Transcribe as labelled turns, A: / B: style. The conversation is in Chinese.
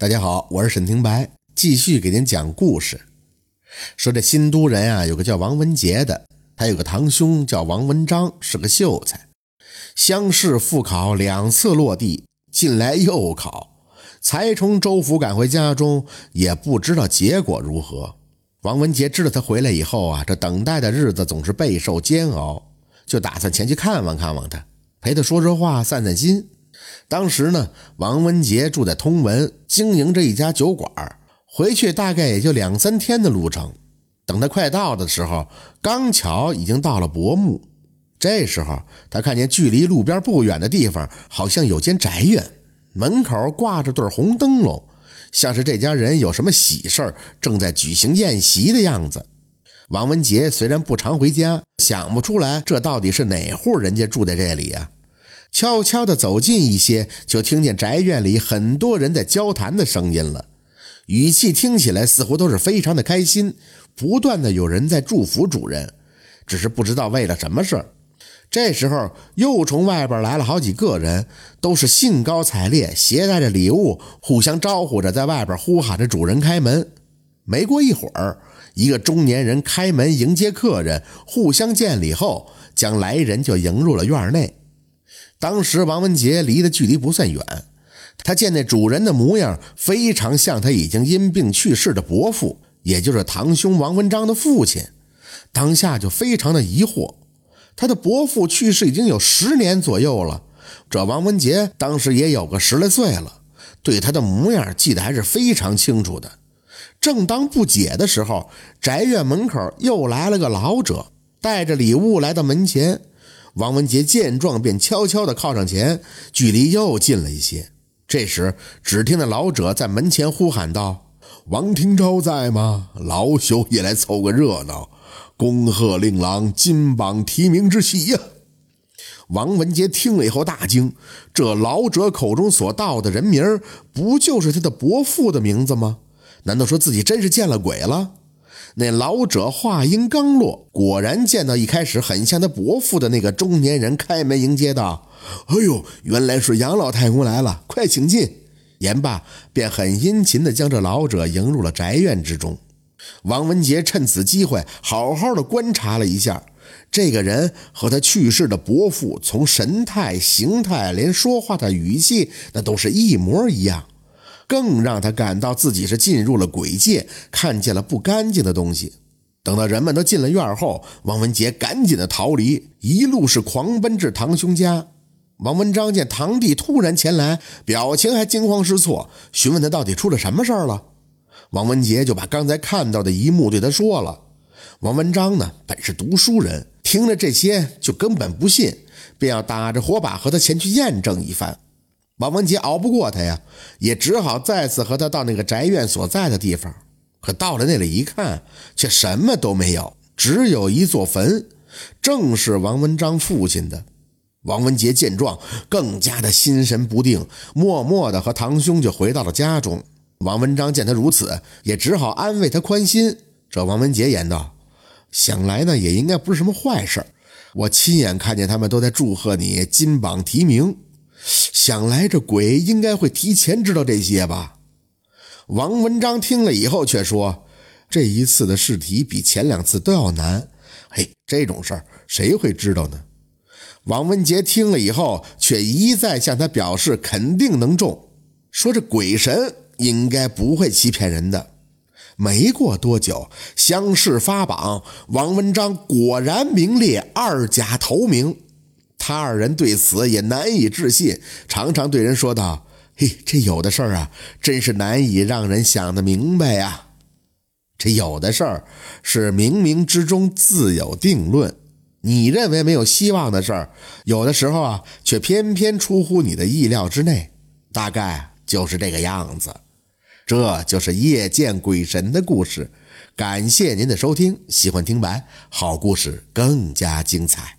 A: 大家好，我是沈廷白，继续给您讲故事。说这新都人啊，有个叫王文杰的，他有个堂兄叫王文章，是个秀才。乡试复考两次落地，近来又考，才从州府赶回家中，也不知道结果如何。王文杰知道他回来以后啊，这等待的日子总是备受煎熬，就打算前去看望看望他，陪他说说话，散散心。当时呢，王文杰住在通文，经营着一家酒馆。回去大概也就两三天的路程。等他快到的时候，刚巧已经到了薄暮。这时候，他看见距离路边不远的地方，好像有间宅院，门口挂着对红灯笼，像是这家人有什么喜事正在举行宴席的样子。王文杰虽然不常回家，想不出来这到底是哪户人家住在这里呀。悄悄地走近一些，就听见宅院里很多人在交谈的声音了，语气听起来似乎都是非常的开心，不断的有人在祝福主人，只是不知道为了什么事这时候又从外边来了好几个人，都是兴高采烈，携带着礼物，互相招呼着，在外边呼喊着主人开门。没过一会儿，一个中年人开门迎接客人，互相见礼后，将来人就迎入了院内。当时王文杰离的距离不算远，他见那主人的模样非常像他已经因病去世的伯父，也就是堂兄王文章的父亲，当下就非常的疑惑。他的伯父去世已经有十年左右了，这王文杰当时也有个十来岁了，对他的模样记得还是非常清楚的。正当不解的时候，宅院门口又来了个老者，带着礼物来到门前。王文杰见状，便悄悄地靠上前，距离又近了一些。这时，只听那老者在门前呼喊道：“王廷昭在吗？老朽也来凑个热闹，恭贺令郎金榜题名之喜呀！”王文杰听了以后大惊，这老者口中所道的人名，不就是他的伯父的名字吗？难道说自己真是见了鬼了？那老者话音刚落，果然见到一开始很像他伯父的那个中年人开门迎接道：“哎呦，原来是杨老太公来了，快请进。”言罢，便很殷勤地将这老者迎入了宅院之中。王文杰趁此机会好好的观察了一下，这个人和他去世的伯父，从神态、形态，连说话的语气，那都是一模一样。更让他感到自己是进入了鬼界，看见了不干净的东西。等到人们都进了院后，王文杰赶紧的逃离，一路是狂奔至堂兄家。王文章见堂弟突然前来，表情还惊慌失措，询问他到底出了什么事儿了。王文杰就把刚才看到的一幕对他说了。王文章呢，本是读书人，听了这些就根本不信，便要打着火把和他前去验证一番。王文杰熬不过他呀，也只好再次和他到那个宅院所在的地方。可到了那里一看，却什么都没有，只有一座坟，正是王文章父亲的。王文杰见状，更加的心神不定，默默的和堂兄就回到了家中。王文章见他如此，也只好安慰他宽心。这王文杰言道：“想来呢，也应该不是什么坏事。我亲眼看见他们都在祝贺你金榜题名。”想来这鬼应该会提前知道这些吧？王文章听了以后却说：“这一次的试题比前两次都要难。嘿，这种事儿谁会知道呢？”王文杰听了以后却一再向他表示肯定能中，说这鬼神应该不会欺骗人的。没过多久，乡试发榜，王文章果然名列二甲头名。他二人对此也难以置信，常常对人说道：“嘿，这有的事儿啊，真是难以让人想得明白呀。这有的事儿是冥冥之中自有定论，你认为没有希望的事儿，有的时候啊，却偏偏出乎你的意料之内。大概就是这个样子。这就是夜见鬼神的故事。感谢您的收听，喜欢听白好故事更加精彩。”